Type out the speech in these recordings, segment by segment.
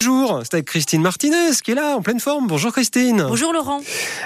Bonjour, c'est avec Christine Martinez qui est là en pleine forme. Bonjour Christine. Bonjour Laurent.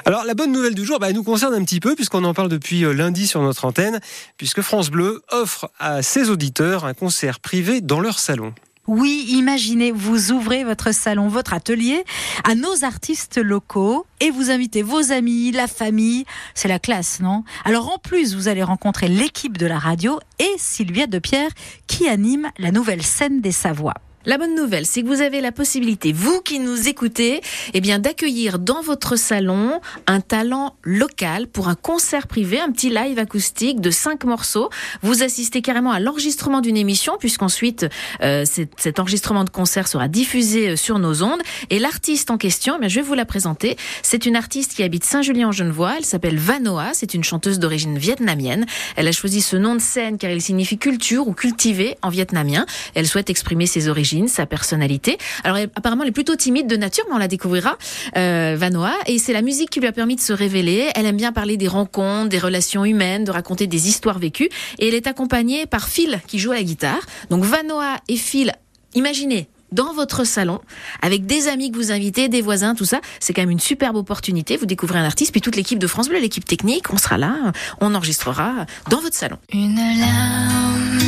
Alors la bonne nouvelle du jour, bah, elle nous concerne un petit peu puisqu'on en parle depuis euh, lundi sur notre antenne, puisque France Bleu offre à ses auditeurs un concert privé dans leur salon. Oui, imaginez, vous ouvrez votre salon, votre atelier à nos artistes locaux et vous invitez vos amis, la famille. C'est la classe, non? Alors en plus, vous allez rencontrer l'équipe de la radio et Sylvia Depierre qui anime la nouvelle scène des Savoies. La bonne nouvelle, c'est que vous avez la possibilité, vous qui nous écoutez, eh bien, d'accueillir dans votre salon un talent local pour un concert privé, un petit live acoustique de cinq morceaux. Vous assistez carrément à l'enregistrement d'une émission, puisqu'ensuite, euh, cet enregistrement de concert sera diffusé euh, sur nos ondes. Et l'artiste en question, eh je vais vous la présenter. C'est une artiste qui habite Saint-Julien-en-Genevois. Elle s'appelle Vanoa. C'est une chanteuse d'origine vietnamienne. Elle a choisi ce nom de scène car il signifie culture ou cultiver en vietnamien. Elle souhaite exprimer ses origines sa personnalité. Alors apparemment, elle est plutôt timide de nature, mais on la découvrira, euh, Vanoa. Et c'est la musique qui lui a permis de se révéler. Elle aime bien parler des rencontres, des relations humaines, de raconter des histoires vécues. Et elle est accompagnée par Phil qui joue à la guitare. Donc Vanoa et Phil, imaginez, dans votre salon, avec des amis que vous invitez, des voisins, tout ça. C'est quand même une superbe opportunité. Vous découvrez un artiste, puis toute l'équipe de France Bleu, l'équipe technique, on sera là, on enregistrera dans votre salon. Une larme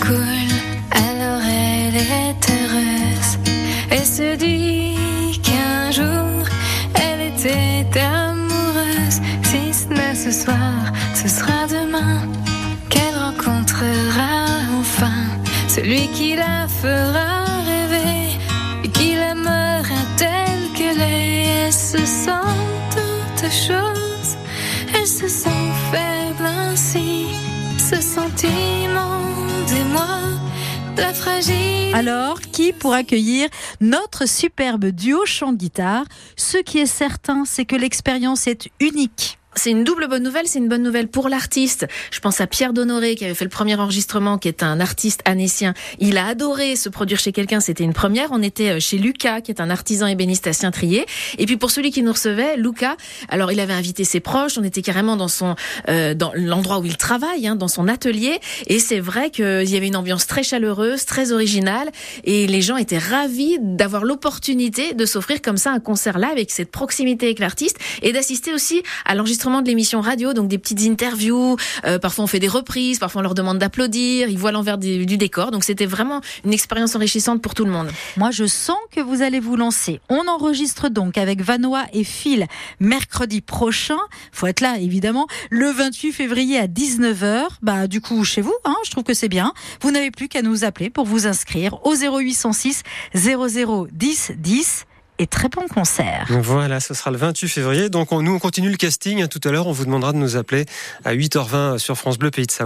coule, ce soir, ce sera demain qu'elle rencontrera enfin celui qui la fera rêver et qui l'aimera telle qu'elle est? Elle se sent toutes choses, elle se sent faible ainsi, ce sentiment d'émoi, la fragile. Alors, qui pour accueillir notre superbe duo chant-guitare Ce qui est certain, c'est que l'expérience est unique. C'est une double bonne nouvelle, c'est une bonne nouvelle pour l'artiste. Je pense à Pierre Donoré qui avait fait le premier enregistrement, qui est un artiste anécien. Il a adoré se produire chez quelqu'un, c'était une première. On était euh, chez Lucas, qui est un artisan ébéniste à Saint-Trier. Et puis pour celui qui nous recevait, Lucas, alors il avait invité ses proches, on était carrément dans son euh, dans l'endroit où il travaille, hein, dans son atelier. Et c'est vrai qu'il y avait une ambiance très chaleureuse, très originale, et les gens étaient ravis d'avoir l'opportunité de s'offrir comme ça un concert là avec cette proximité avec l'artiste et d'assister aussi à l'enregistrement de l'émission radio, donc des petites interviews. Euh, parfois on fait des reprises, parfois on leur demande d'applaudir. Ils voient l'envers du, décor. Donc c'était vraiment une expérience enrichissante pour tout le monde. Moi je sens que vous allez vous lancer. On enregistre donc avec Vanois et Phil mercredi prochain. Faut être là évidemment. Le 28 février à 19h. Bah du coup chez vous, hein, je trouve que c'est bien. Vous n'avez plus qu'à nous appeler pour vous inscrire au 0806 00 10 10 très bon concert. Voilà, ce sera le 28 février. Donc nous, on continue le casting. Tout à l'heure, on vous demandera de nous appeler à 8h20 sur France Bleu, Pays de Savoie.